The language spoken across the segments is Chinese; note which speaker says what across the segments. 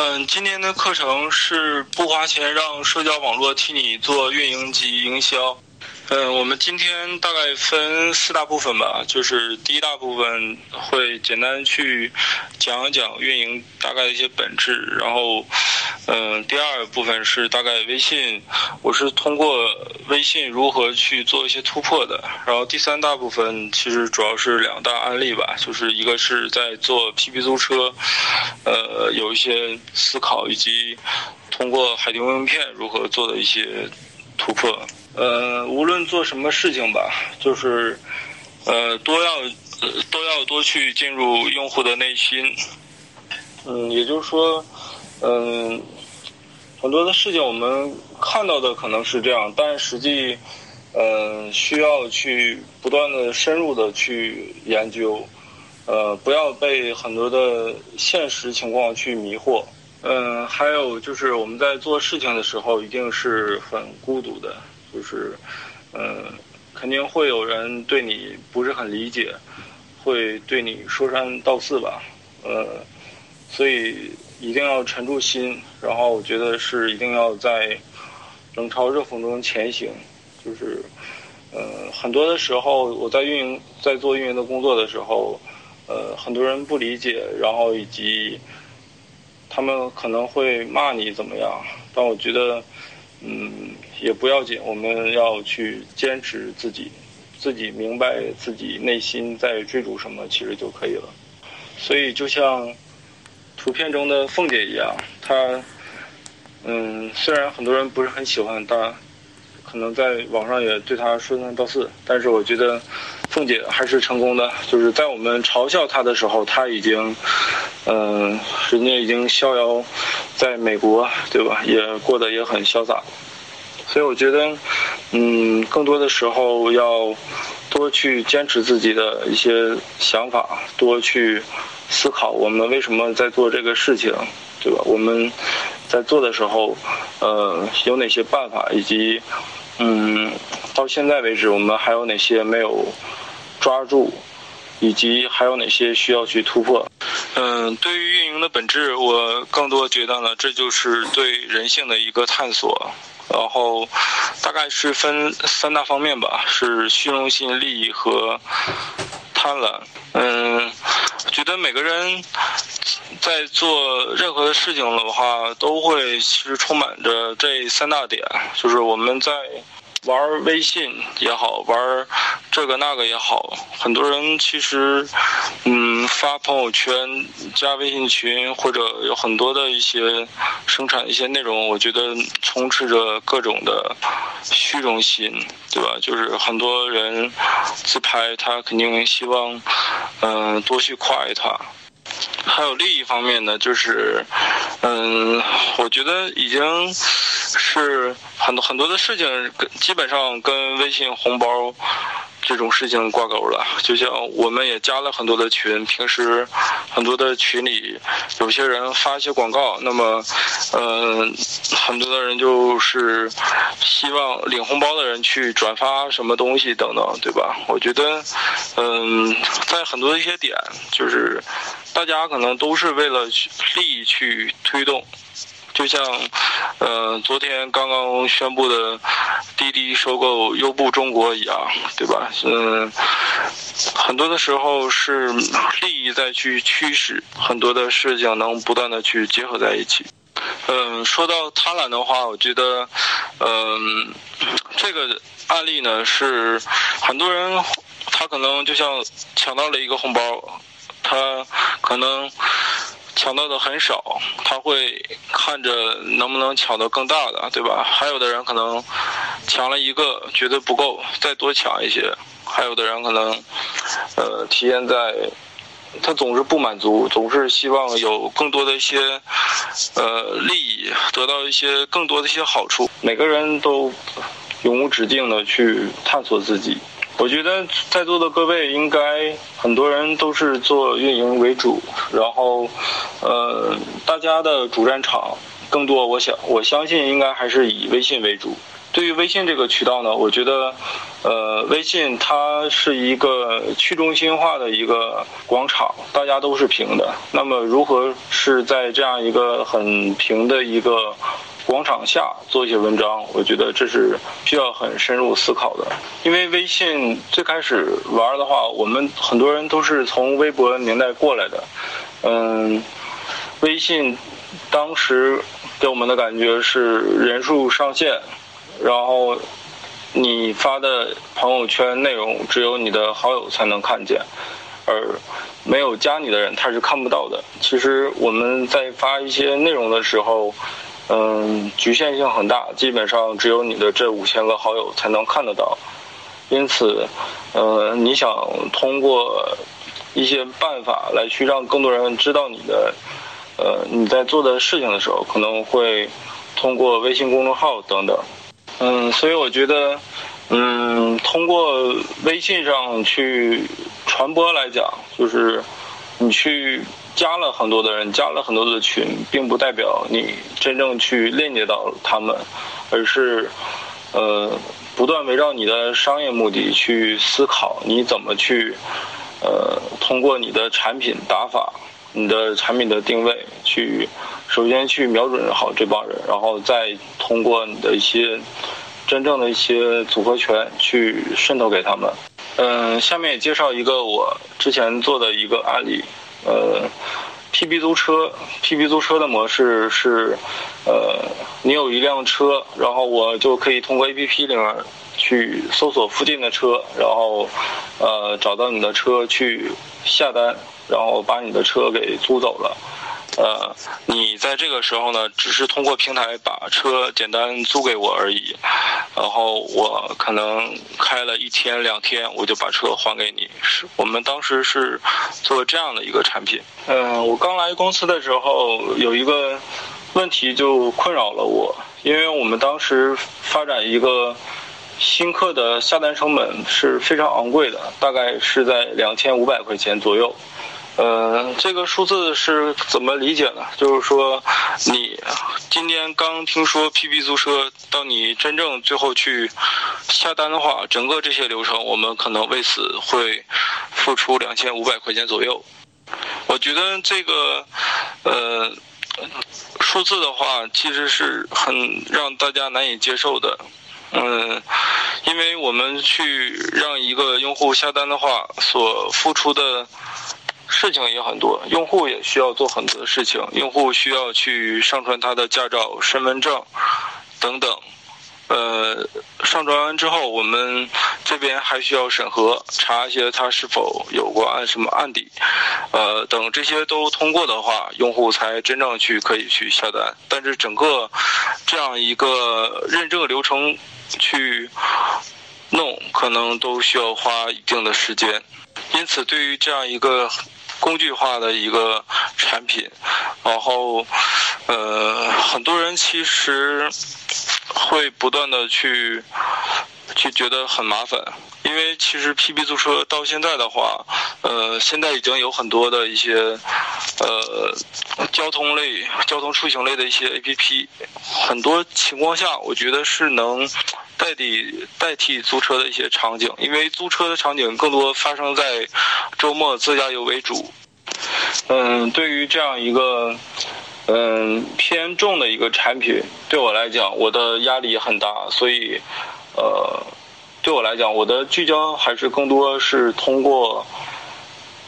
Speaker 1: 嗯，今天的课程是不花钱让社交网络替你做运营及营销。嗯，我们今天大概分四大部分吧，就是第一大部分会简单去讲一讲运营大概的一些本质，然后，嗯，第二部分是大概微信，我是通过微信如何去做一些突破的，然后第三大部分其实主要是两大案例吧，就是一个是在做 PP 租车，呃，有一些思考以及通过海底问片如何做的一些突破。呃，无论做什么事情吧，就是，呃，都要都要多去进入用户的内心。嗯，也就是说，嗯，很多的事情我们看到的可能是这样，但实际，嗯，需要去不断的深入的去研究，呃，不要被很多的现实情况去迷惑。嗯，还有就是我们在做事情的时候，一定是很孤独的。就是，嗯，肯定会有人对你不是很理解，会对你说三道四吧，呃，所以一定要沉住心，然后我觉得是一定要在冷嘲热讽中前行。就是，呃，很多的时候我在运营在做运营的工作的时候，呃，很多人不理解，然后以及他们可能会骂你怎么样，但我觉得。嗯，也不要紧，我们要去坚持自己，自己明白自己内心在追逐什么，其实就可以了。所以就像图片中的凤姐一样，她，嗯，虽然很多人不是很喜欢她，可能在网上也对她说三道四，但是我觉得凤姐还是成功的。就是在我们嘲笑她的时候，她已经，嗯，人家已经逍遥。在美国，对吧？也过得也很潇洒，所以我觉得，嗯，更多的时候要多去坚持自己的一些想法，多去思考我们为什么在做这个事情，对吧？我们在做的时候，呃，有哪些办法，以及，嗯，到现在为止我们还有哪些没有抓住，以及还有哪些需要去突破。嗯，对于运营的本质，我更多觉得呢，这就是对人性的一个探索。然后，大概是分三大方面吧，是虚荣心、利益和贪婪。嗯，觉得每个人在做任何的事情的话，都会其实充满着这三大点，就是我们在。玩微信也好，玩这个那个也好，很多人其实，嗯，发朋友圈、加微信群，或者有很多的一些生产一些内容，我觉得充斥着各种的虚荣心，对吧？就是很多人自拍，他肯定希望，嗯，多去夸一夸。还有另一方面呢，就是，嗯，我觉得已经是很多很多的事情，基本上跟微信红包。这种事情挂钩了，就像我们也加了很多的群，平时很多的群里有些人发一些广告，那么，嗯，很多的人就是希望领红包的人去转发什么东西等等，对吧？我觉得，嗯，在很多的一些点，就是大家可可能都是为了利益去推动。就像，呃，昨天刚刚宣布的滴滴收购优步中国一样，对吧？嗯，很多的时候是利益在去驱使很多的事情能不断的去结合在一起。嗯，说到贪婪的话，我觉得，嗯，这个案例呢是很多人他可能就像抢到了一个红包，他可能。抢到的很少，他会看着能不能抢到更大的，对吧？还有的人可能抢了一个觉得不够，再多抢一些；还有的人可能，呃，体现在他总是不满足，总是希望有更多的一些呃利益，得到一些更多的一些好处。每个人都永无止境的去探索自己。我觉得在座的各位应该很多人都是做运营为主，然后呃大家的主战场更多，我想我相信应该还是以微信为主。对于微信这个渠道呢，我觉得，呃，微信它是一个去中心化的一个广场，大家都是平的。那么，如何是在这样一个很平的一个广场下做一些文章？我觉得这是需要很深入思考的。因为微信最开始玩的话，我们很多人都是从微博年代过来的，嗯，微信当时给我们的感觉是人数上限。然后，你发的朋友圈内容只有你的好友才能看见，而没有加你的人他是看不到的。其实我们在发一些内容的时候，嗯，局限性很大，基本上只有你的这五千个好友才能看得到。因此，呃，你想通过一些办法来去让更多人知道你的，呃，你在做的事情的时候，可能会通过微信公众号等等。嗯，所以我觉得，嗯，通过微信上去传播来讲，就是你去加了很多的人，加了很多的群，并不代表你真正去链接到他们，而是呃，不断围绕你的商业目的去思考，你怎么去呃，通过你的产品打法，你的产品的定位，去首先去瞄准好这帮人，然后再通过你的一些。真正的一些组合拳去渗透给他们。嗯，下面也介绍一个我之前做的一个案例。呃，PB 租车，PB 租车的模式是，呃，你有一辆车，然后我就可以通过 APP 里面去搜索附近的车，然后呃找到你的车去下单，然后把你的车给租走了。呃，你在这个时候呢，只是通过平台把车简单租给我而已，然后我可能开了一天两天，我就把车还给你。是我们当时是做这样的一个产品。嗯，我刚来公司的时候有一个问题就困扰了我，因为我们当时发展一个新客的下单成本是非常昂贵的，大概是在两千五百块钱左右。呃，这个数字是怎么理解呢？就是说，你今天刚听说 PB 租车，到你真正最后去下单的话，整个这些流程，我们可能为此会付出两千五百块钱左右。我觉得这个呃数字的话，其实是很让大家难以接受的。嗯，因为我们去让一个用户下单的话，所付出的。事情也很多，用户也需要做很多的事情。用户需要去上传他的驾照、身份证等等。呃，上传完之后，我们这边还需要审核，查一些他是否有过案什么案底。呃，等这些都通过的话，用户才真正去可以去下单。但是整个这样一个认证流程去弄，可能都需要花一定的时间。因此，对于这样一个。工具化的一个产品，然后，呃，很多人其实会不断的去去觉得很麻烦，因为其实 PB 租车到现在的话，呃，现在已经有很多的一些呃交通类、交通出行类的一些 APP，很多情况下，我觉得是能。代替代替租车的一些场景，因为租车的场景更多发生在周末自驾游为主。嗯，对于这样一个嗯偏重的一个产品，对我来讲，我的压力也很大，所以呃，对我来讲，我的聚焦还是更多是通过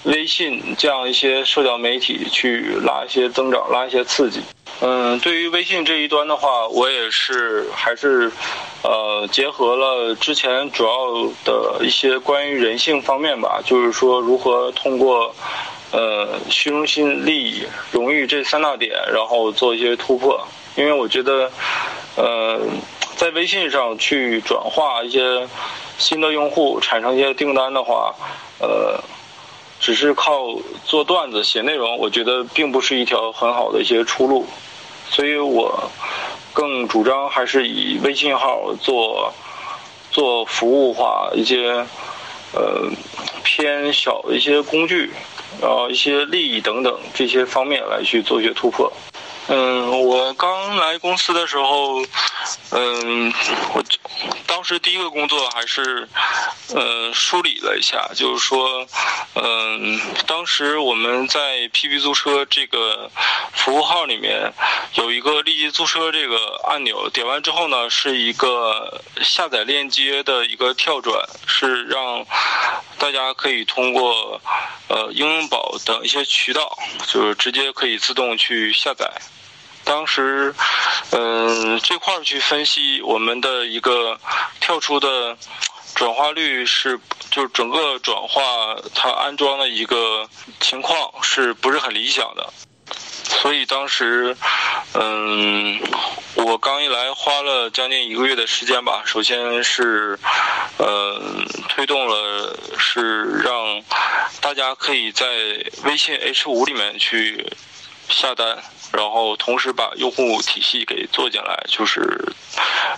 Speaker 1: 微信这样一些社交媒体去拉一些增长，拉一些刺激。嗯，对于微信这一端的话，我也是还是，呃，结合了之前主要的一些关于人性方面吧，就是说如何通过，呃，虚荣心、利益、荣誉这三大点，然后做一些突破。因为我觉得，呃，在微信上去转化一些新的用户，产生一些订单的话，呃。只是靠做段子、写内容，我觉得并不是一条很好的一些出路，所以我更主张还是以微信号做做服务化一些呃偏小一些工具，然后一些利益等等这些方面来去做一些突破。嗯，我刚来公司的时候，嗯，我当时第一个工作还是，呃，梳理了一下，就是说，嗯，当时我们在 PP 租车这个服务号里面有一个立即租车这个按钮，点完之后呢，是一个下载链接的一个跳转，是让大家可以通过呃应用宝等一些渠道，就是直接可以自动去下载。当时，嗯，这块儿去分析我们的一个跳出的转化率是，就是整个转化它安装的一个情况是不是很理想的？所以当时，嗯，我刚一来花了将近一个月的时间吧。首先是，嗯，推动了是让大家可以在微信 H 五里面去下单。然后同时把用户体系给做进来，就是，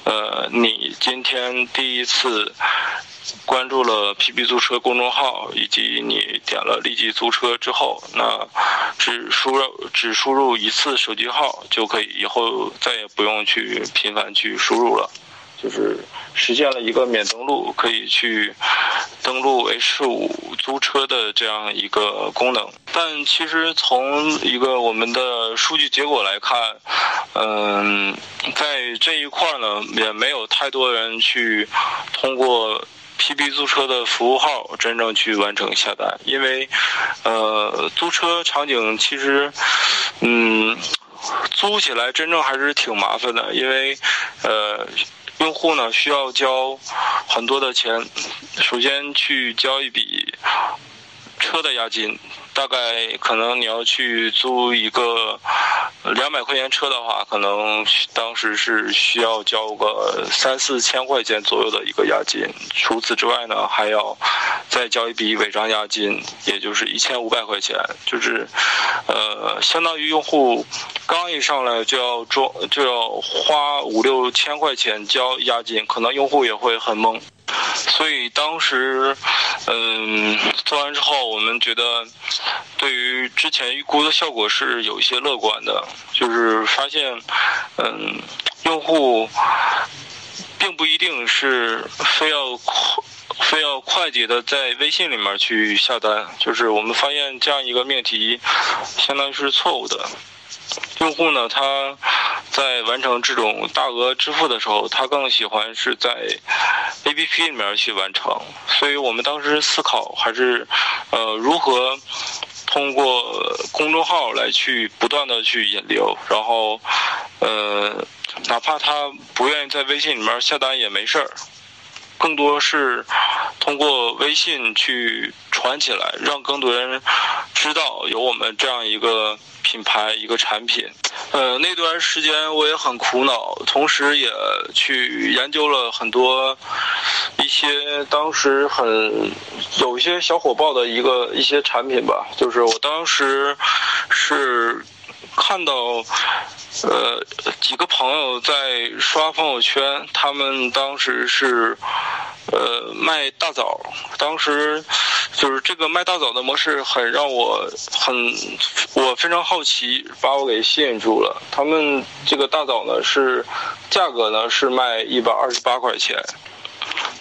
Speaker 1: 呃，你今天第一次关注了 PP 租车公众号，以及你点了立即租车之后，那只输入只输入一次手机号就可以，以后再也不用去频繁去输入了。就是实现了一个免登录，可以去登录 H 五租车的这样一个功能。但其实从一个我们的数据结果来看，嗯，在这一块呢，也没有太多人去通过 P B 租车的服务号真正去完成下单，因为呃，租车场景其实，嗯，租起来真正还是挺麻烦的，因为呃。用户呢需要交很多的钱，首先去交一笔车的押金。大概可能你要去租一个两百块钱车的话，可能当时是需要交个三四千块钱左右的一个押金。除此之外呢，还要再交一笔违章押金，也就是一千五百块钱。就是，呃，相当于用户刚一上来就要装，就要花五六千块钱交押金，可能用户也会很懵。所以当时，嗯，做完之后，我们觉得，对于之前预估的效果是有一些乐观的，就是发现，嗯，用户并不一定是非要快，非要快捷的在微信里面去下单，就是我们发现这样一个命题，相当于是错误的。用户呢，他在完成这种大额支付的时候，他更喜欢是在 APP 里面去完成。所以我们当时思考还是，呃，如何通过公众号来去不断的去引流，然后，呃，哪怕他不愿意在微信里面下单也没事儿。更多是通过微信去传起来，让更多人知道有我们这样一个品牌、一个产品。呃，那段时间我也很苦恼，同时也去研究了很多一些当时很有一些小火爆的一个一些产品吧。就是我当时是看到。呃，几个朋友在刷朋友圈，他们当时是，呃，卖大枣。当时就是这个卖大枣的模式，很让我很，我非常好奇，把我给吸引住了。他们这个大枣呢，是价格呢是卖一百二十八块钱，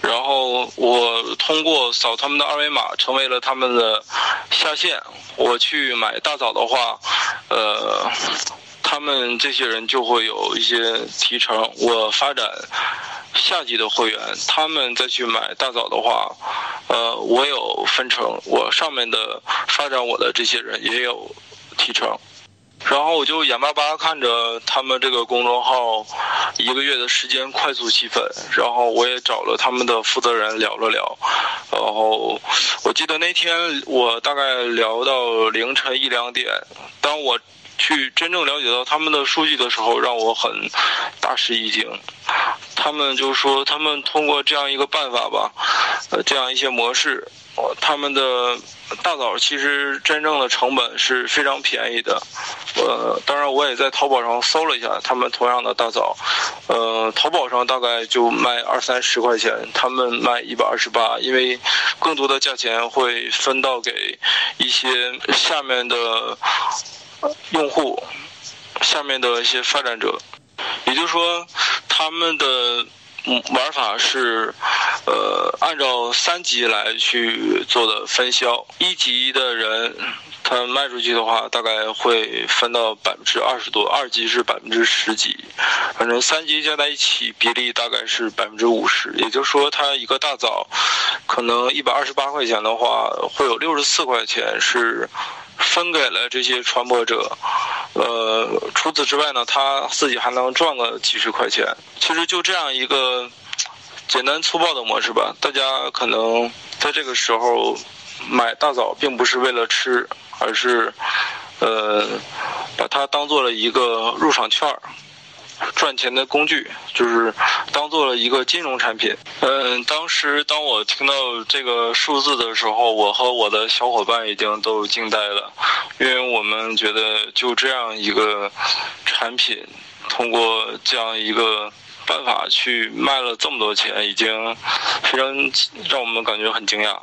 Speaker 1: 然后我通过扫他们的二维码，成为了他们的下线。我去买大枣的话，呃。他们这些人就会有一些提成。我发展下级的会员，他们再去买大枣的话，呃，我有分成。我上面的发展我的这些人也有提成。然后我就眼巴巴看着他们这个公众号一个月的时间快速吸粉。然后我也找了他们的负责人聊了聊。然后我记得那天我大概聊到凌晨一两点，当我。去真正了解到他们的数据的时候，让我很大吃一惊。他们就说，他们通过这样一个办法吧，呃，这样一些模式，他们的大枣其实真正的成本是非常便宜的。呃，当然我也在淘宝上搜了一下，他们同样的大枣，呃，淘宝上大概就卖二三十块钱，他们卖一百二十八，因为更多的价钱会分到给一些下面的用户，下面的一些发展者，也就是说，他们的。玩法是，呃，按照三级来去做的分销。一级的人，他卖出去的话，大概会分到百分之二十多；二级是百分之十几，反正三级加在一起比例大概是百分之五十。也就是说，他一个大枣，可能一百二十八块钱的话，会有六十四块钱是。分给了这些传播者，呃，除此之外呢，他自己还能赚个几十块钱。其实就这样一个简单粗暴的模式吧。大家可能在这个时候买大枣，并不是为了吃，而是呃，把它当做了一个入场券儿。赚钱的工具就是当做了一个金融产品。嗯，当时当我听到这个数字的时候，我和我的小伙伴已经都惊呆了，因为我们觉得就这样一个产品，通过这样一个办法去卖了这么多钱，已经非常让我们感觉很惊讶。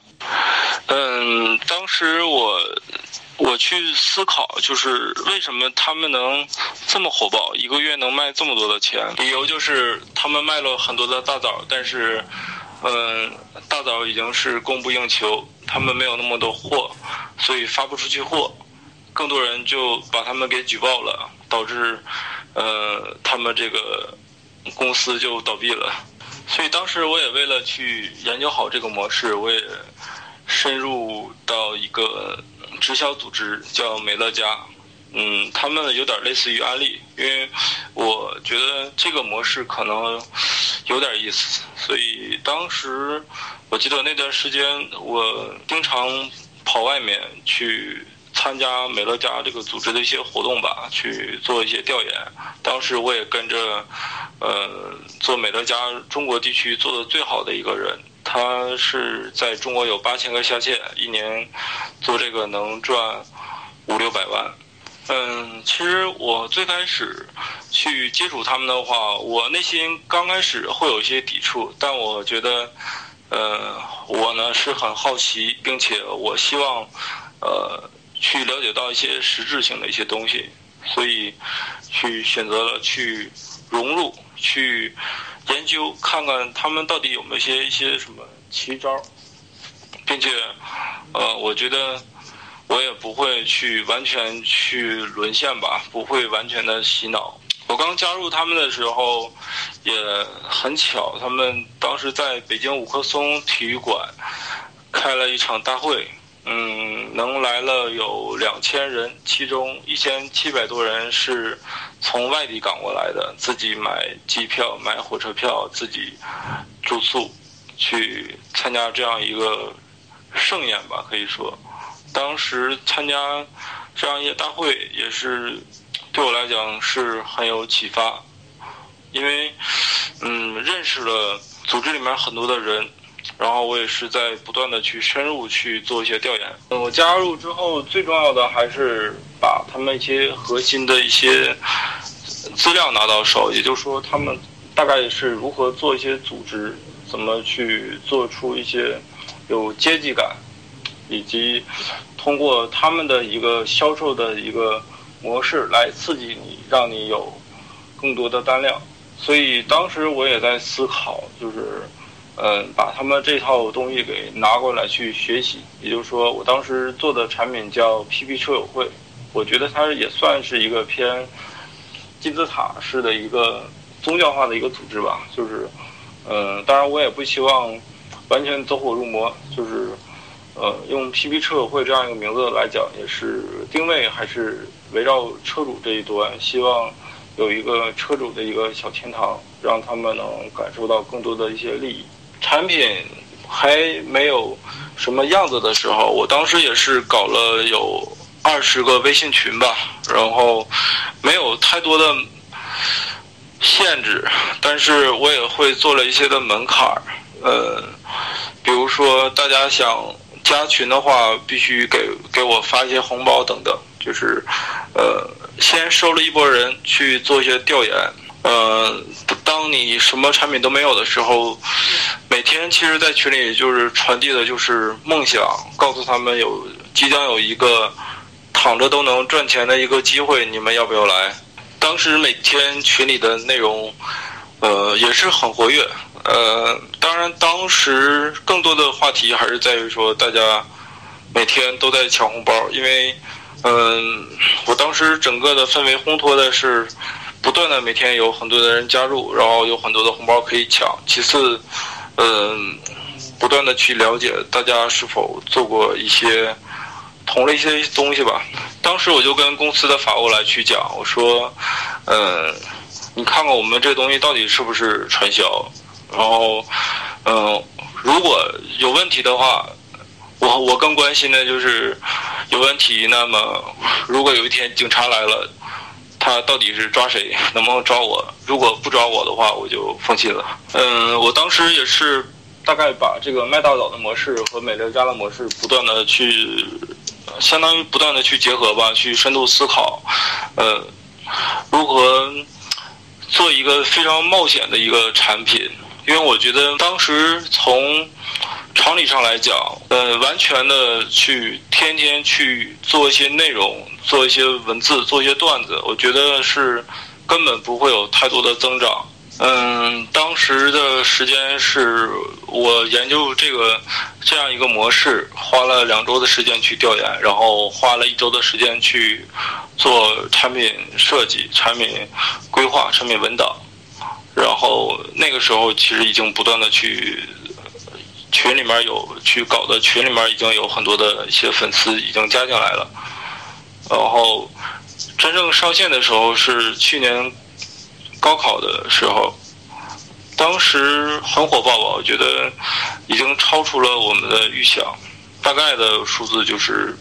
Speaker 1: 嗯，当时我。我去思考，就是为什么他们能这么火爆，一个月能卖这么多的钱？理由就是他们卖了很多的大枣，但是，嗯，大枣已经是供不应求，他们没有那么多货，所以发不出去货，更多人就把他们给举报了，导致，呃，他们这个公司就倒闭了。所以当时我也为了去研究好这个模式，我也深入到一个。直销组织叫美乐家，嗯，他们有点类似于安利，因为我觉得这个模式可能有点意思，所以当时我记得那段时间我经常跑外面去参加美乐家这个组织的一些活动吧，去做一些调研。当时我也跟着呃做美乐家中国地区做的最好的一个人。他是在中国有八千个下线，一年做这个能赚五六百万。嗯，其实我最开始去接触他们的话，我内心刚开始会有一些抵触，但我觉得，呃，我呢是很好奇，并且我希望，呃，去了解到一些实质性的一些东西，所以去选择了去融入去。研究看看他们到底有没有些一些什么奇招，并且，呃，我觉得我也不会去完全去沦陷吧，不会完全的洗脑。我刚加入他们的时候，也很巧，他们当时在北京五棵松体育馆开了一场大会。嗯，能来了有两千人，其中一千七百多人是从外地赶过来的，自己买机票、买火车票，自己住宿，去参加这样一个盛宴吧。可以说，当时参加这样一些大会，也是对我来讲是很有启发，因为嗯，认识了组织里面很多的人。然后我也是在不断的去深入去做一些调研。我加入之后，最重要的还是把他们一些核心的一些资料拿到手，也就是说，他们大概是如何做一些组织，怎么去做出一些有阶级感，以及通过他们的一个销售的一个模式来刺激你，让你有更多的单量。所以当时我也在思考，就是。嗯，把他们这套东西给拿过来去学习，也就是说，我当时做的产品叫 PP 车友会，我觉得它也算是一个偏金字塔式的一个宗教化的一个组织吧。就是，嗯，当然我也不希望完全走火入魔，就是，呃，用 PP 车友会这样一个名字来讲，也是定位还是围绕车主这一端，希望有一个车主的一个小天堂，让他们能感受到更多的一些利益。产品还没有什么样子的时候，我当时也是搞了有二十个微信群吧，然后没有太多的限制，但是我也会做了一些的门槛儿，呃，比如说大家想加群的话，必须给给我发一些红包等等，就是呃，先收了一波人去做一些调研。呃，当你什么产品都没有的时候，每天其实，在群里就是传递的就是梦想，告诉他们有即将有一个躺着都能赚钱的一个机会，你们要不要来？当时每天群里的内容，呃，也是很活跃。呃，当然，当时更多的话题还是在于说，大家每天都在抢红包，因为，嗯，我当时整个的氛围烘托的是。不断的每天有很多的人加入，然后有很多的红包可以抢。其次，嗯，不断的去了解大家是否做过一些同类一些东西吧。当时我就跟公司的法务来去讲，我说，嗯，你看看我们这东西到底是不是传销？然后，嗯，如果有问题的话，我我更关心的就是有问题。那么，如果有一天警察来了。他到底是抓谁？能不能抓我？如果不抓我的话，我就放弃了。嗯，我当时也是大概把这个麦大佬的模式和美乐家的模式不断的去，相当于不断的去结合吧，去深度思考，呃，如何做一个非常冒险的一个产品？因为我觉得当时从。常理上来讲，呃，完全的去天天去做一些内容，做一些文字，做一些段子，我觉得是根本不会有太多的增长。嗯，当时的时间是我研究这个这样一个模式，花了两周的时间去调研，然后花了一周的时间去做产品设计、产品规划、产品文档，然后那个时候其实已经不断的去。群里面有去搞的，群里面已经有很多的一些粉丝已经加进来了。然后真正上线的时候是去年高考的时候，当时很火爆吧？我觉得已经超出了我们的预想，大概的数字就是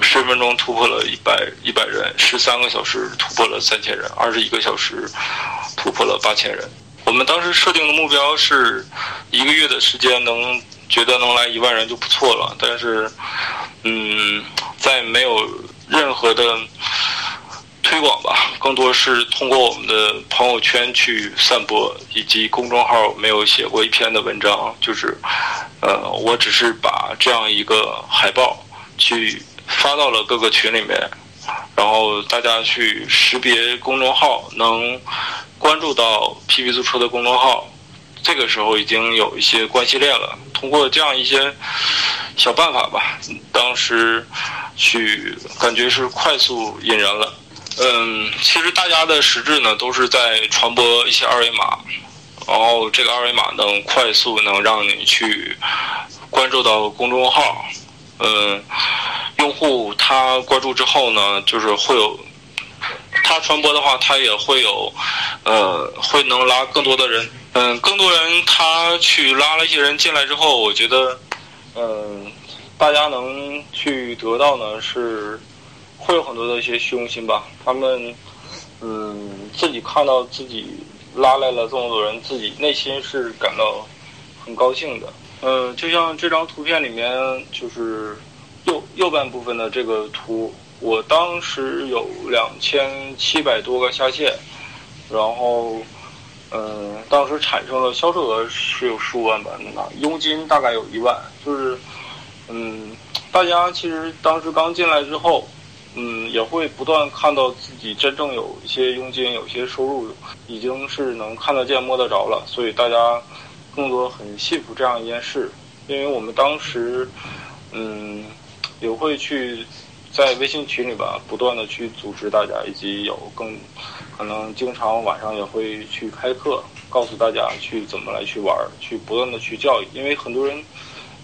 Speaker 1: 十分钟突破了一百一百人，十三个小时突破了三千人，二十一个小时突破了八千人。我们当时设定的目标是一个月的时间能觉得能来一万人就不错了，但是，嗯，在没有任何的推广吧，更多是通过我们的朋友圈去散播，以及公众号没有写过一篇的文章，就是，呃，我只是把这样一个海报去发到了各个群里面，然后大家去识别公众号能。关注到 PP 租车的公众号，这个时候已经有一些关系链了。通过这样一些小办法吧，当时去感觉是快速引人了。嗯，其实大家的实质呢都是在传播一些二维码，然后这个二维码能快速能让你去关注到公众号。嗯，用户他关注之后呢，就是会有。他传播的话，他也会有，呃，会能拉更多的人。嗯，更多人他去拉了一些人进来之后，我觉得，嗯，大家能去得到呢是，会有很多的一些虚荣心吧。他们，嗯，自己看到自己拉来了这么多人，自己内心是感到很高兴的。嗯，就像这张图片里面，就是右右半部分的这个图。我当时有两千七百多个下线，然后，嗯，当时产生了销售额是有十五万吧，那佣金大概有一万，就是，嗯，大家其实当时刚进来之后，嗯，也会不断看到自己真正有一些佣金、有些收入，已经是能看得见、摸得着了，所以大家更多很幸福这样一件事，因为我们当时，嗯，也会去。在微信群里吧，不断的去组织大家，以及有更可能经常晚上也会去开课，告诉大家去怎么来去玩，去不断的去教育。因为很多人，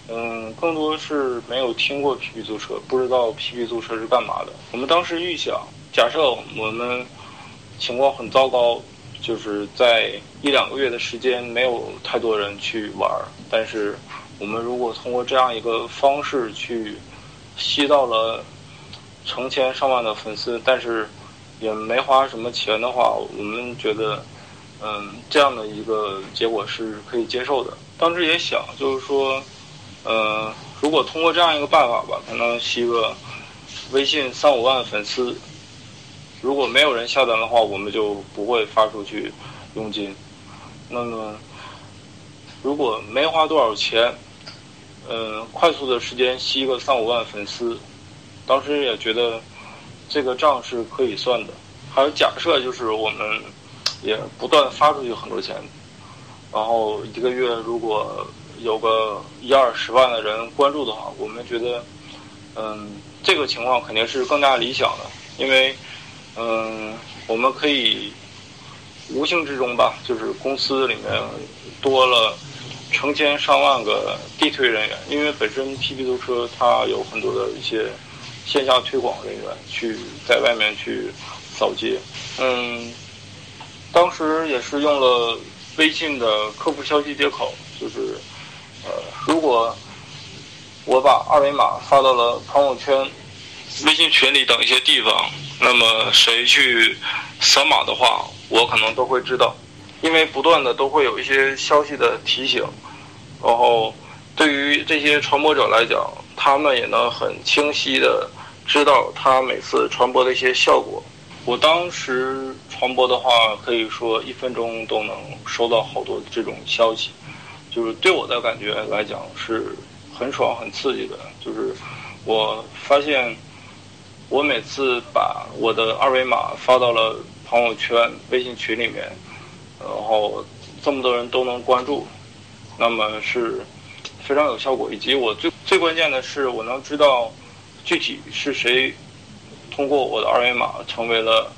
Speaker 1: 嗯，更多是没有听过 PP 租车，不知道 PP 租车是干嘛的。我们当时预想，假设我们情况很糟糕，就是在一两个月的时间没有太多人去玩，但是我们如果通过这样一个方式去吸到了。成千上万的粉丝，但是也没花什么钱的话，我们觉得，嗯，这样的一个结果是可以接受的。当时也想，就是说，呃，如果通过这样一个办法吧，可能吸个微信三五万粉丝，如果没有人下单的话，我们就不会发出去佣金。那么，如果没花多少钱，嗯，快速的时间吸个三五万粉丝，当时也觉得这个账是可以算的。还有假设就是我们也不断发出去很多钱，然后一个月如果有个一二十万的人关注的话，我们觉得，嗯，这个情况肯定是更加理想的，因为，嗯，我们可以无形之中吧，就是公司里面多了。成千上万个地推人员，因为本身 PP 租车它有很多的一些线下推广人员去在外面去扫街。嗯，当时也是用了微信的客服消息接口，就是呃，如果我把二维码发到了朋友圈、微信群里等一些地方，那么谁去扫码的话，我可能都会知道。因为不断的都会有一些消息的提醒，然后对于这些传播者来讲，他们也能很清晰的知道他每次传播的一些效果。我当时传播的话，可以说一分钟都能收到好多这种消息，就是对我的感觉来讲是很爽很刺激的。就是我发现，我每次把我的二维码发到了朋友圈、微信群里面。然后这么多人都能关注，那么是非常有效果。以及我最最关键的是，我能知道具体是谁通过我的二维码成为了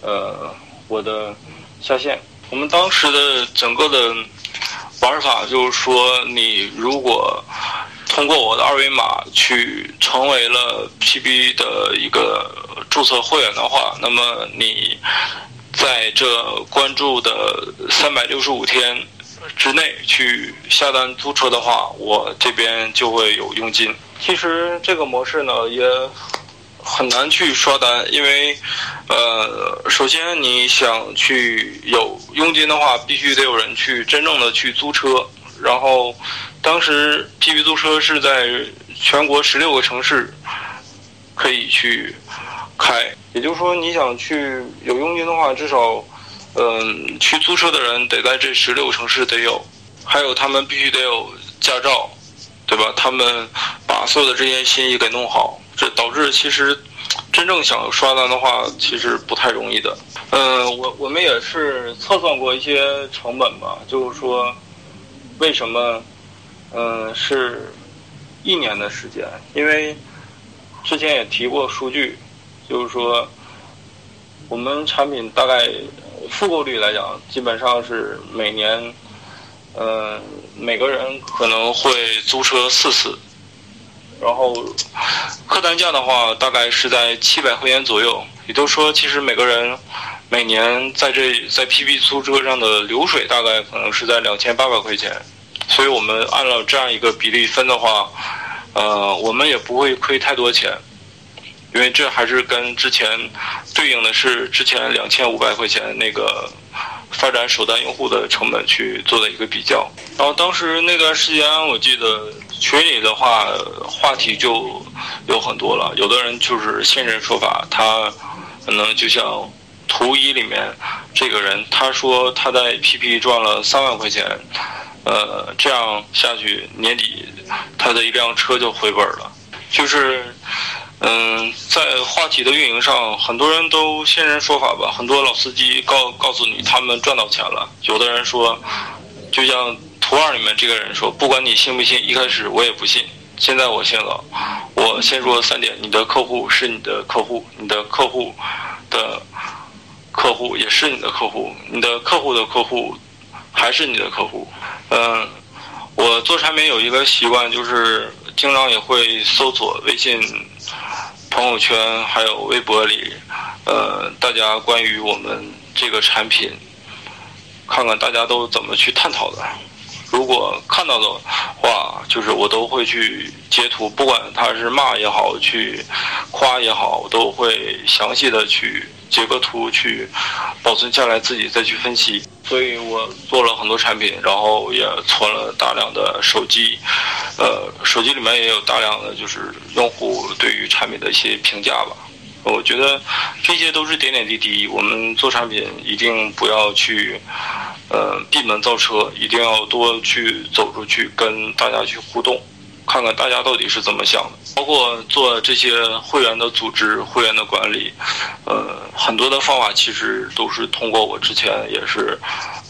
Speaker 1: 呃我的下线。我们当时的整个的玩法就是说，你如果通过我的二维码去成为了 PB 的一个注册会员的话，那么你。在这关注的三百六十五天之内去下单租车的话，我这边就会有佣金。其实这个模式呢也很难去刷单，因为呃，首先你想去有佣金的话，必须得有人去真正的去租车。然后当时 P P 租车是在全国十六个城市可以去。开，也就是说，你想去有佣金的话，至少，嗯，去租车的人得在这十六个城市得有，还有他们必须得有驾照，对吧？他们把所有的这些心意给弄好，这导致其实真正想刷单的话，其实不太容易的。嗯，我我们也是测算过一些成本吧，就是说，为什么，嗯，是一年的时间？因为之前也提过数据。就是说，我们产品大概复购率来讲，基本上是每年，嗯，每个人可能会租车四次，然后客单价的话，大概是在七百块钱左右。也就是说，其实每个人每年在这在 PP 租车上的流水大概可能是在两千八百块钱。所以我们按照这样一个比例分的话，呃，我们也不会亏太多钱。因为这还是跟之前对应的是之前两千五百块钱那个发展首单用户的成本去做的一个比较。然后当时那段时间，我记得群里的话话题就有很多了。有的人就是现身说法，他可能就像图一里面这个人，他说他在 PP 赚了三万块钱，呃，这样下去年底他的一辆车就回本了，就是。嗯，在话题的运营上，很多人都现身说法吧。很多老司机告告诉你，他们赚到钱了。有的人说，就像图二里面这个人说，不管你信不信，一开始我也不信，现在我信了。我先说三点：你的客户是你的客户，你的客户的客户也是你的客户，你的客户的客户还是你的客户。嗯，我做产品有一个习惯，就是经常也会搜索微信。朋友圈还有微博里，呃，大家关于我们这个产品，看看大家都怎么去探讨的。如果看到的话，就是我都会去截图，不管他是骂也好，去夸也好，我都会详细的去截个图去保存下来，自己再去分析。所以我做了很多产品，然后也存了大量的手机，呃，手机里面也有大量的就是用户对于产品的一些评价吧。我觉得这些都是点点滴滴。我们做产品一定不要去，呃，闭门造车，一定要多去走出去，跟大家去互动，看看大家到底是怎么想的。包括做这些会员的组织、会员的管理，呃，很多的方法其实都是通过我之前也是，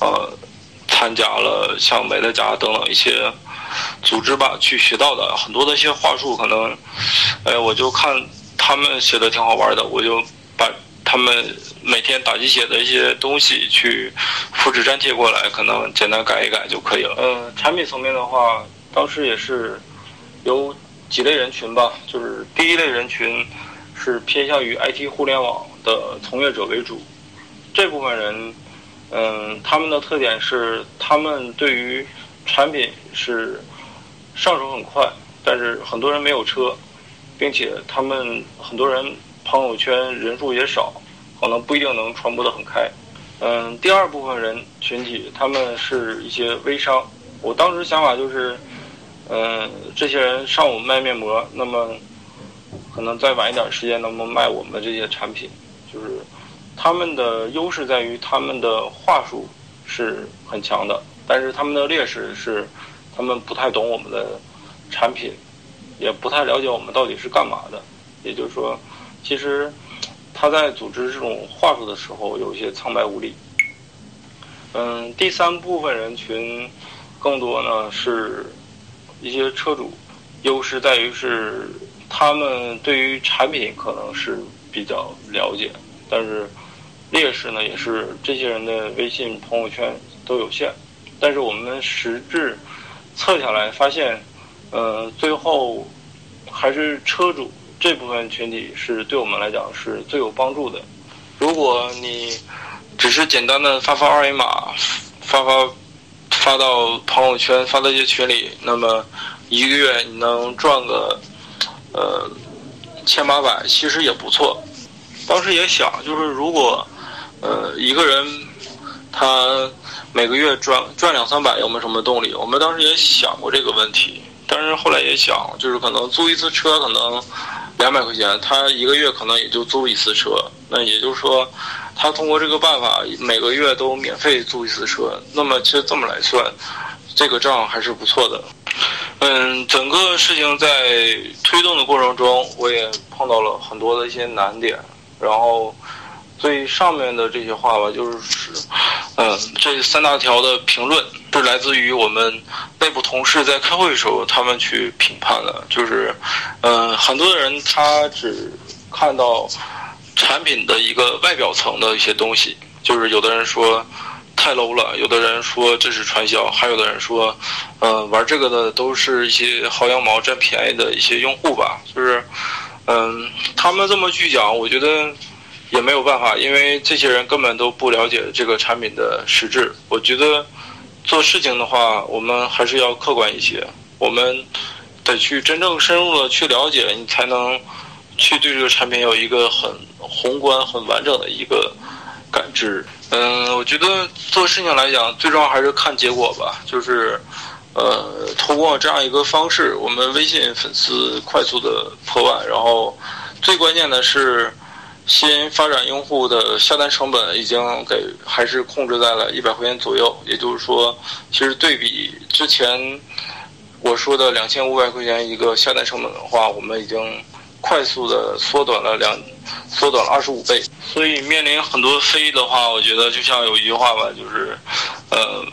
Speaker 1: 呃，参加了像美乐家等等一些组织吧去学到的很多的一些话术，可能，哎，我就看。他们写的挺好玩的，我就把他们每天打鸡血的一些东西去复制粘贴过来，可能简单改一改就可以了。嗯，产品层面的话，当时也是有几类人群吧，就是第一类人群是偏向于 IT 互联网的从业者为主，这部分人，嗯，他们的特点是他们对于产品是上手很快，但是很多人没有车。并且他们很多人朋友圈人数也少，可能不一定能传播的很开。嗯，第二部分人群体，他们是一些微商。我当时想法就是，嗯，这些人上午卖面膜，那么可能再晚一点时间能不能卖我们这些产品？就是他们的优势在于他们的话术是很强的，但是他们的劣势是他们不太懂我们的产品。也不太了解我们到底是干嘛的，也就是说，其实他在组织这种话术的时候有一些苍白无力。嗯，第三部分人群更多呢是一些车主，优势在于是他们对于产品可能是比较了解，但是劣势呢也是这些人的微信朋友圈都有限，但是我们实质测下来发现。呃，最后还是车主这部分群体是对我们来讲是最有帮助的。如果你只是简单的发发二维码，发发发到朋友圈，发到一些群里，那么一个月你能赚个呃千八百，其实也不错。当时也想，就是如果呃一个人他每个月赚赚两三百，有没有什么动力？我们当时也想过这个问题。但是后来也想，就是可能租一次车可能两百块钱，他一个月可能也就租一次车。那也就是说，他通过这个办法每个月都免费租一次车。那么其实这么来算，这个账还是不错的。嗯，整个事情在推动的过程中，我也碰到了很多的一些难点。然后最上面的这些话吧，就是，嗯，这三大条的评论。是来自于我们内部同事在开会的时候，他们去评判的。就是，嗯，很多人他只看到产品的一个外表层的一些东西，就是有的人说太 low 了，有的人说这是传销，还有的人说，嗯，玩这个的都是一些薅羊毛、占便宜的一些用户吧。就是，嗯，他们这么去讲，我觉得也没有办法，因为这些人根本都不了解这个产品的实质。我觉得。做事情的话，我们还是要客观一些。我们得去真正深入的去了解，你才能去对这个产品有一个很宏观、很完整的一个感知。嗯，我觉得做事情来讲，最重要还是看结果吧。就是，呃，通过这样一个方式，我们微信粉丝快速的破万，然后最关键的是。新发展用户的下单成本已经给还是控制在了一百块钱左右，也就是说，其实对比之前我说的两千五百块钱一个下单成本的话，我们已经快速的缩短了两缩短了二十五倍。所以面临很多非议的话，我觉得就像有一句话吧，就是呃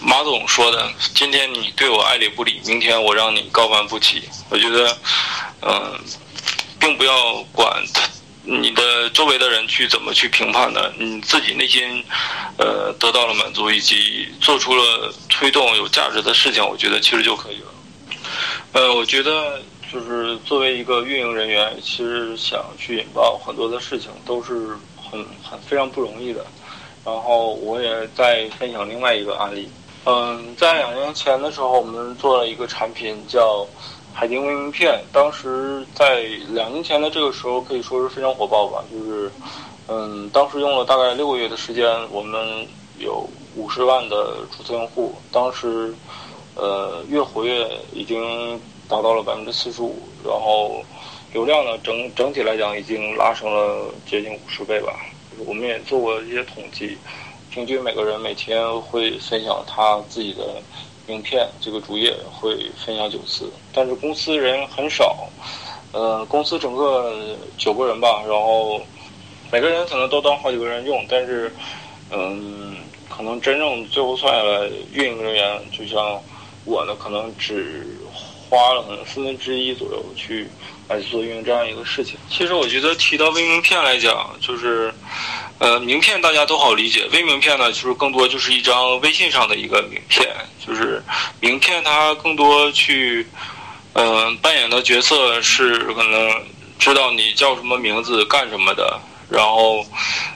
Speaker 1: 马总说的：“今天你对我爱理不理，明天我让你高攀不起。”我觉得嗯，并不要管他。你的周围的人去怎么去评判的？你自己内心，呃，得到了满足，以及做出了推动有价值的事情，我觉得其实就可以了。呃，我觉得就是作为一个运营人员，其实想去引爆很多的事情都是很很非常不容易的。然后我也在分享另外一个案例。嗯，在两年前的时候，我们做了一个产品叫。海丁微名片，当时在两年前的这个时候可以说是非常火爆吧。就是，嗯，当时用了大概六个月的时间，我们有五十万的注册用户。当时，呃，月活跃已经达到了百分之四十五，然后流量呢整整体来讲已经拉升了接近五十倍吧。我们也做过一些统计，平均每个人每天会分享他自己的名片，这个主页会分享九次，但是公司人很少，呃，公司整个九个人吧，然后每个人可能都当好几个人用，但是，嗯，可能真正最后算下来，运营人员就像。我呢，可能只花了可能四分之一左右去来做运营这样一个事情。其实我觉得提到微名片来讲，就是，呃，名片大家都好理解，微名片呢，就是更多就是一张微信上的一个名片，就是名片它更多去，嗯，扮演的角色是可能知道你叫什么名字、干什么的，然后，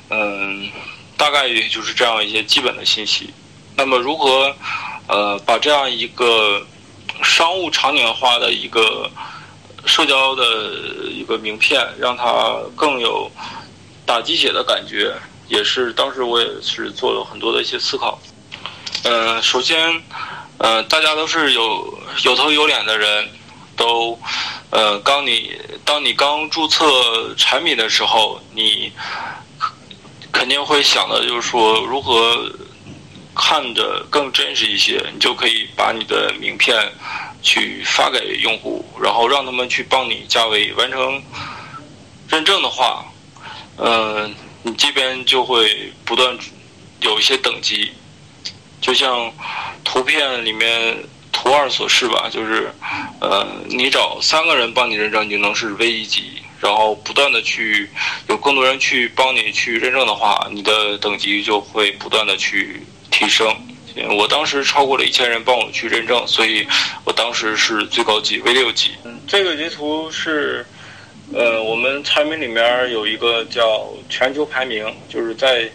Speaker 1: 嗯，大概也就是这样一些基本的信息。那么如何？呃，把这样一个商务场景化的一个社交的一个名片，让它更有打鸡血的感觉，也是当时我也是做了很多的一些思考。嗯，首先，呃，大家都是有有头有脸的人，都，呃，刚你当你刚注册产品的时候，你肯定会想的就是说如何。看着更真实一些，你就可以把你的名片去发给用户，然后让他们去帮你加微完成认证的话，嗯，你这边就会不断有一些等级，就像图片里面图二所示吧，就是呃，你找三个人帮你认证，你就能是 V 一级，然后不断的去有更多人去帮你去认证的话，你的等级就会不断的去。提升，我当时超过了一千人帮我去认证，所以我当时是最高级 V 六级。嗯，这个截图是，呃，我们产品里面有一个叫全球排名，就是在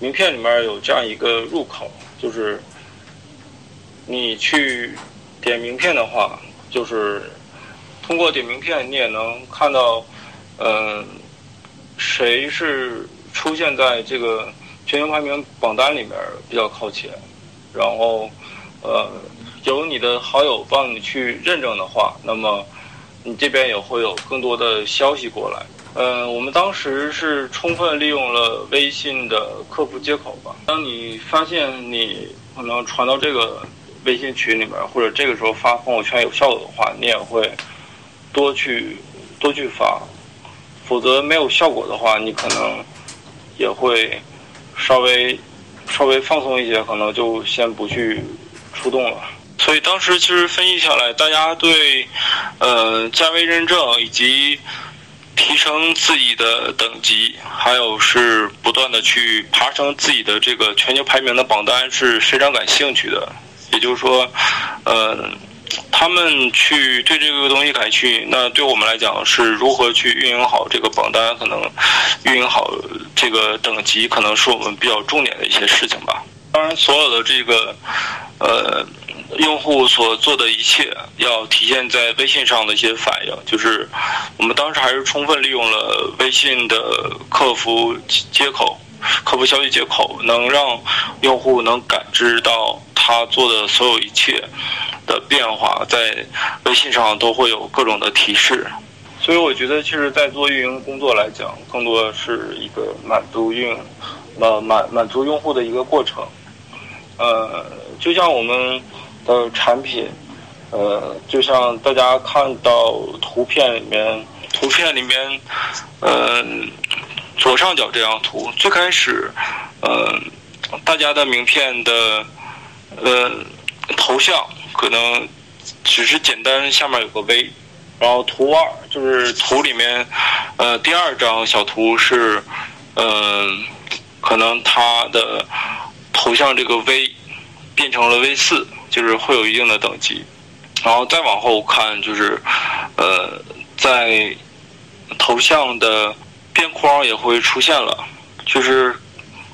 Speaker 1: 名片里面有这样一个入口，就是你去点名片的话，就是通过点名片，你也能看到，嗯，谁是出现在这个。全球排名榜单里面比较靠前，然后，呃，有你的好友帮你去认证的话，那么你这边也会有更多的消息过来。嗯，我们当时是充分利用了微信的客服接口吧。当你发现你可能传到这个微信群里面，或者这个时候发朋友圈有效果的话，你也会多去多去发。否则没有效果的话，你可能也会。稍微稍微放松一些，可能就先不去出动了。所以当时其实分析下来，大家对呃加微认证以及提升自己的等级，还有是不断的去爬升自己的这个全球排名的榜单是非常感兴趣的。也就是说，呃。他们去对这个东西感兴趣，那对我们来讲是如何去运营好这个榜单，可能运营好这个等级，可能是我们比较重点的一些事情吧。当然，所有的这个呃用户所做的一切，要体现在微信上的一些反应，就是我们当时还是充分利用了微信的客服接口、客服消息接口，能让用户能感知到他做的所有一切。的变化在微信上都会有各种的提示，所以我觉得，其实，在做运营工作来讲，更多是一个满足运，呃满满足用户的一个过程。呃，就像我们的产品，呃，就像大家看到图片里面，图片里面，嗯，左上角这张图，最开始，呃，大家的名片的，呃，头像。可能只是简单，下面有个 V，然后图二就是图里面，呃，第二张小图是，嗯，可能它的头像这个 V 变成了 V 四，就是会有一定的等级，然后再往后看就是，呃，在头像的边框也会出现了，就是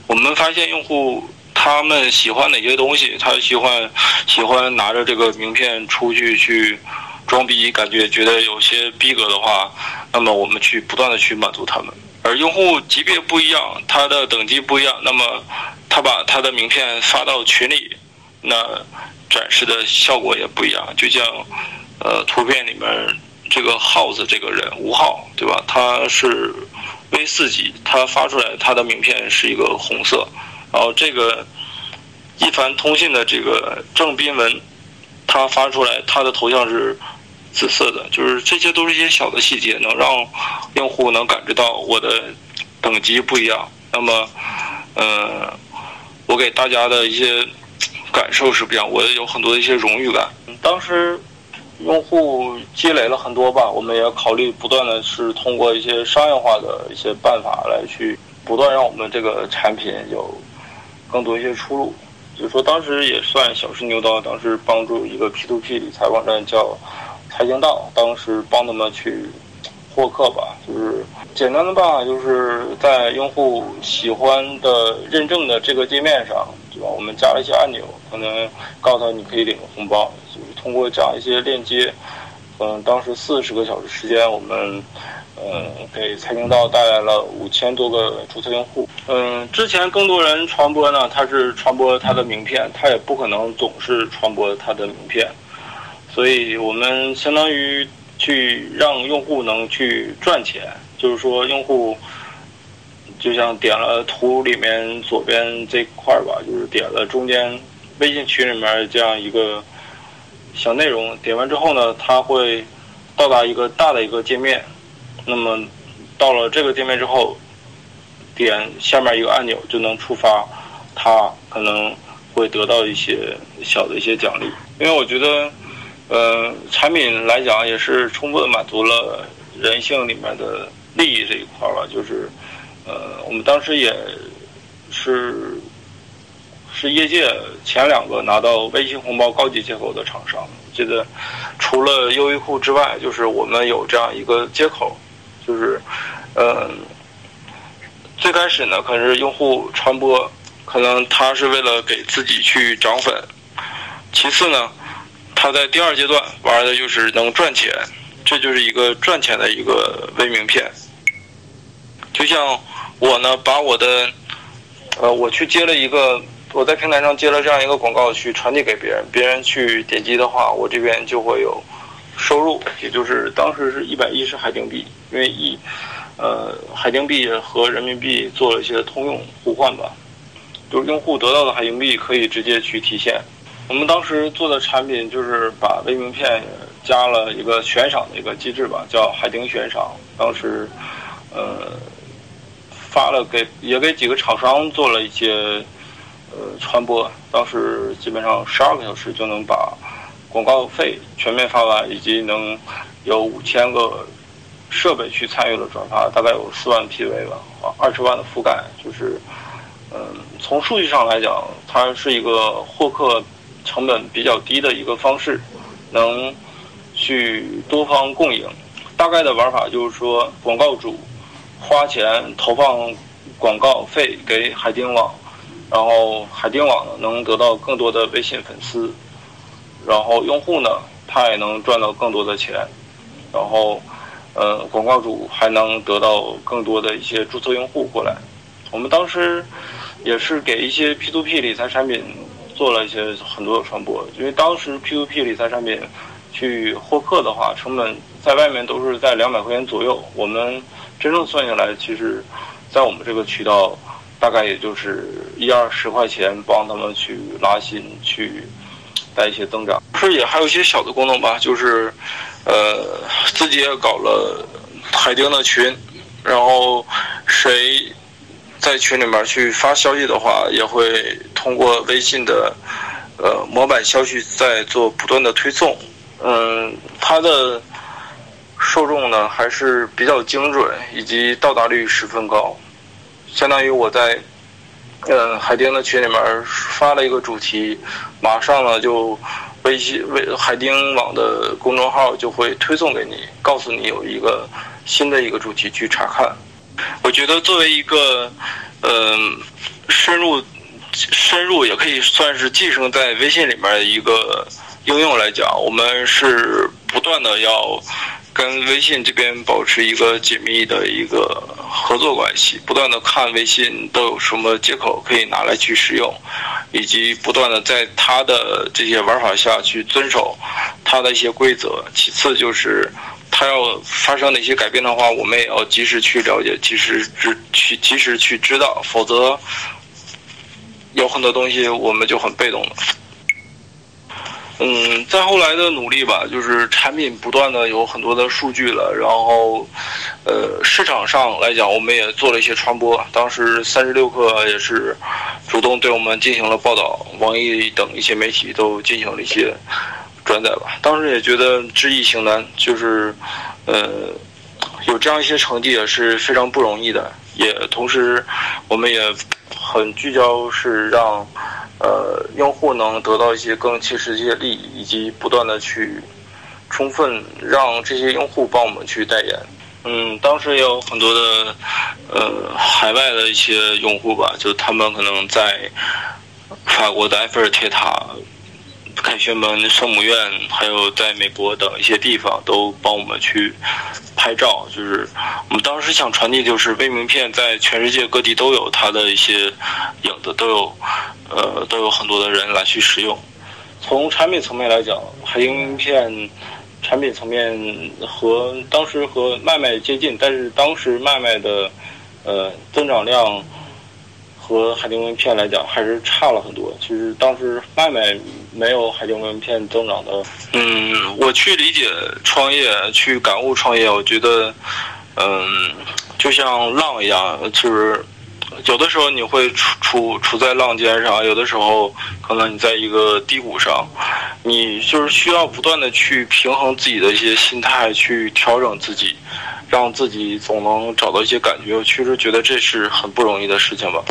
Speaker 1: 我们发现用户。他们喜欢哪些东西？他喜欢喜欢拿着这个名片出去去装逼，感觉觉得有些逼格的话，那么我们去不断的去满足他们。而用户级别不一样，他的等级不一样，那么他把他的名片发到群里，那展示的效果也不一样。就像呃图片里面这个耗子这个人吴昊，对吧？他是 V 四级，他发出来他的名片是一个红色，然后这个一帆通信的这个郑斌文，他发出来他的头像是。紫色的，就是这些都是一些小的细节，能让用户能感知到我的等级不一样。那么，呃，我给大家的一些感受是不一样，我有很多的一些荣誉感。当时用户积累了很多吧，我们也考虑不断的是通过一些商业化的一些办法来去不断让我们这个产品有更多一些出路。就是说，当时也算小试牛刀，当时帮助一个 P to P 理财网站叫。财经道当时帮他们去获客吧，就是简单的办法，就是在用户喜欢的认证的这个界面上，对吧？我们加了一些按钮，可能告诉他你可以领红包，就是通过这样一些链接，嗯，当时四十个小时时间，我们嗯给财经道带来了五千多个注册用户。嗯，之前更多人传播呢，他是传播他的名片，他也不可能总是传播他的名片。所以我们相当于去让用户能去赚钱，就是说用户就像点了图里面左边这块儿吧，就是点了中间微信群里面这样一个小内容，点完之后呢，他会到达一个大的一个界面，那么到了这个界面之后，点下面一个按钮就能触发，它可能会得到一些小的一些奖励，因为我觉得。呃，产品来讲也是充分满足了人性里面的利益这一块吧，就是，呃，我们当时也是是业界前两个拿到微信红包高级接口的厂商。记得除了优衣库之外，就是我们有这样一个接口，就是，呃，最开始呢，可能是用户传播，可能他是为了给自己去涨粉，其次呢。他在第二阶段玩的就是能赚钱，这就是一个赚钱的一个微名片。就像我呢，把我的，呃，我去接了一个，我在平台上接了这样一个广告去传递给别人，别人去点击的话，我这边就会有收入，也就是当时是一百一十海丁币，因为以，呃，海丁币和人民币做了一些通用互换吧，就是用户得到的海丁币可以直接去提现。我们当时做的产品就是把微名片加了一个悬赏的一个机制吧，叫海丁悬赏。当时，呃，发了给也给几个厂商做了一些呃传播。当时基本上十二个小时就能把广告费全面发完，以及能有五千个设备去参与了转发，大概有四万 PV 吧，二十万的覆盖。就是，嗯，从数据上来讲，它是一个获客。成本比较低的一个方式，能去多方共赢。大概的玩法就是说，广告主花钱投放广告费给海丁网，然后海丁网能得到更多的微信粉丝，然后用户呢他也能赚到更多的钱，然后呃广告主还能得到更多的一些注册用户过来。我们当时也是给一些 P to P 理财产品。做了一些很多的传播，因为当时 P2P 理财产品去获客的话，成本在外面都是在两百块钱左右。我们真正算下来，其实，在我们这个渠道，大概也就是一二十块钱，帮他们去拉新，去带一些增长。是也还有一些小的功能吧，就是，呃，自己也搞了海丁的群，然后谁。在群里面去发消息的话，也会通过微信的呃模板消息在做不断的推送。嗯，它的受众呢还是比较精准，以及到达率十分高。相当于我在嗯海丁的群里面发了一个主题，马上呢就微信微海丁网的公众号就会推送给你，告诉你有一个新的一个主题去查看。我觉得作为一个，嗯，深入、深入也可以算是寄生在微信里面的一个应用来讲，我们是不断的要跟微信这边保持一个紧密的一个合作关系，不断的看微信都有什么接口可以拿来去使用，以及不断的在它的这些玩法下去遵守它的一些规则。其次就是它要发生哪些改变的话，我们也要及时去了解，及时知去及时去知道，否则有很多东西我们就很被动了。嗯，再后来的努力吧，就是产品不断的有很多的数据了，然后，呃，市场上来讲，我们也做了一些传播。当时三十六氪也是主动对我们进行了报道，网易等一些媒体都进行了一些转载吧。当时也觉得知易行难，就是，呃，有这样一些成绩也是非常不容易的。也同时，我们也很聚焦是让。呃，用户能得到一些更切实际的利益，以及不断的去充分让这些用户帮我们去代言。嗯，当时也有很多的呃海外的一些用户吧，就他们可能在法国的埃菲尔铁塔。凯旋门、圣母院，还有在美国等一些地方，都帮我们去拍照。就是我们当时想传递，就是微名片在全世界各地都有它的一些影子，都有呃都有很多的人来去使用。从产品层面来讲，海丁名片产品层面和当时和麦麦接近，但是当时麦麦的呃增长量。和海丁名片来讲，还是差了很多。其实当时麦麦没有海景名片增长的。嗯，我去理解创业，去感悟创业，我觉得，嗯，就像浪一样，就是有的时候你会处处处在浪尖上，有的时候可能你在一个低谷上，你就是需要不断的去平衡自己的一些心态，去调整自己，让自己总能找到一些感觉。我确实觉得这是很不容易的事情吧。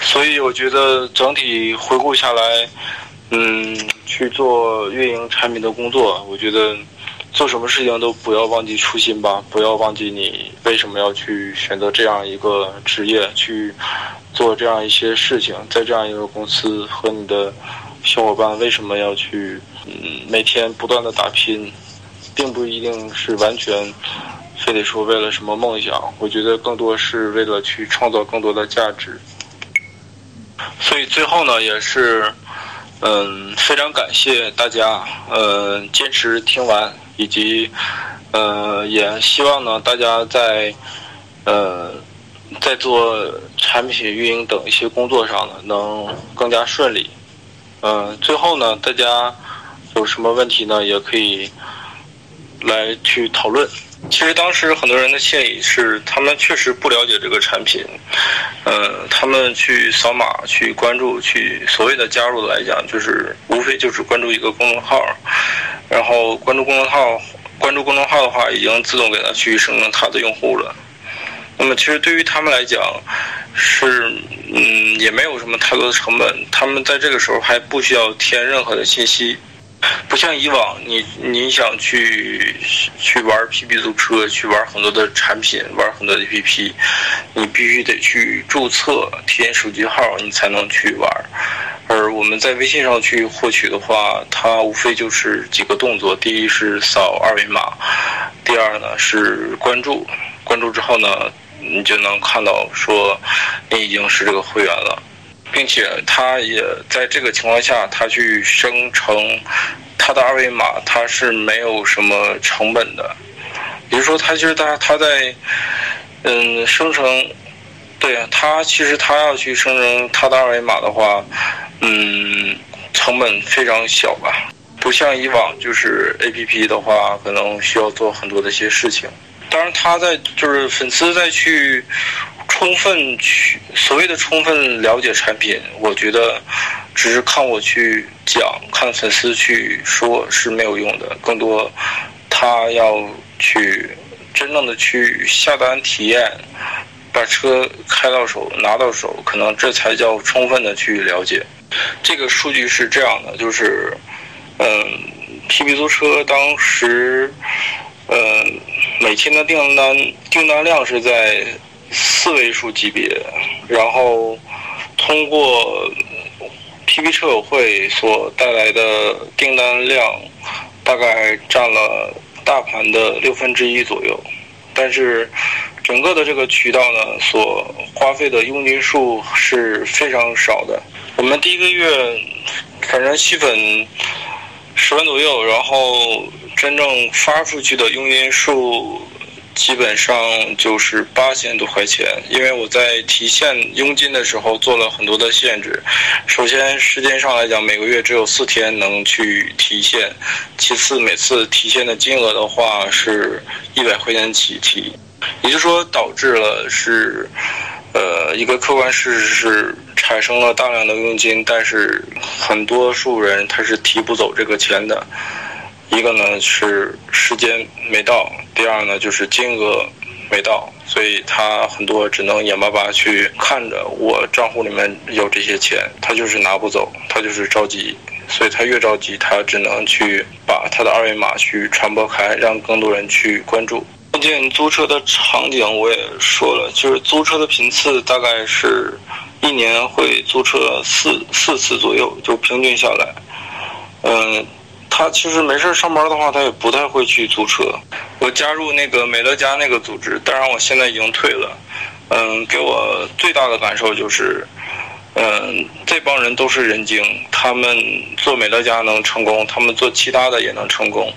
Speaker 1: 所以我觉得整体回顾下来，嗯，去做运营产品的工作，我觉得做什么事情都不要忘记初心吧，不要忘记你为什么要去选择这样一个职业去做这样一些事情，在这样一个公司和你的小伙伴为什么要去，嗯，每天不断的打拼，并不一定是完全非得说为了什么梦想，我觉得更多是为了去创造更多的价值。所以最后呢，也是，嗯，非常感谢大家，呃，坚持听完，以及，呃，也希望呢，大家在，呃，在做产品运营等一些工作上呢，能更加顺利。嗯，最后呢，大家有什么问题呢，也可以来去讨论。其实当时很多人的心理是，他们确实不了解这个产品，呃，他们去扫码、去关注、去所谓的加入的来讲，就是无非就是关注一个公众号，然后关注公众号，关注公众号的话，已经自动给他去生成他的用户了。那么其实对于他们来讲，是嗯，也没有什么太多的成本，他们在这个时候还不需要填任何的信息。不像以往，你你想去去玩 PP 租车，去玩很多的产品，玩很多 APP，你必须得去注册，填手机号，你才能去玩。而我们在微信上去获取的话，它无非就是几个动作：第一是扫二维码，第二呢是关注，关注之后呢，你就能看到说你已经是这个会员了。并且他也在这个情况下，他去生成他的二维码，他是没有什么成本的。比如说，他其实他他在嗯生成，对啊，他其实他要去生成他的二维码的话，嗯，成本非常小吧，不像以往就是 A P P 的话，可能需要做很多的一些事情。当然，他在就是粉丝再去。充分去所谓的充分了解产品，我觉得只是看我去讲，看粉丝去说是没有用的。更多他要去真正的去下单体验，把车开到手拿到手，可能这才叫充分的去了解。这个数据是这样的，就是嗯，PP 租车当时嗯每天的订单订单量是在。四位数级别，然后通过 PP 车友会所带来的订单量，大概占了。大盘的六分之一左右，但是整个的这个渠道呢，所花费的佣金数是非常少的。我们第一个月反正吸粉十万左右，然后真正发出去的佣金数。基本上就是八千多块钱，因为我在提现佣金的时候做了很多的限制。首先，时间上来讲，每个月只有四天能去提现；其次，每次提现的金额的话是一百块钱起提，也就是说，导致了是，呃，一个客观事实是产生了大量的佣金，但是很多数人他是提不走这个钱的。一个呢是时间没到，第二呢就是金额没到，所以他很多只能眼巴巴去看着我账户里面有这些钱，他就是拿不走，他就是着急，所以他越着急，他只能去把他的二维码去传播开，让更多人去关注。最近租车的场景我也说了，就是租车的频次大概是一年会租车四四次左右，就平均下来，嗯。他其实没事上班的话，他也不太会去租车。我加入那个美乐家那个组织，当然我现在已经退了。嗯，给我最大的感受就是，嗯，这帮人都是人精，他们做美乐家能成功，他们做其他的也能成功。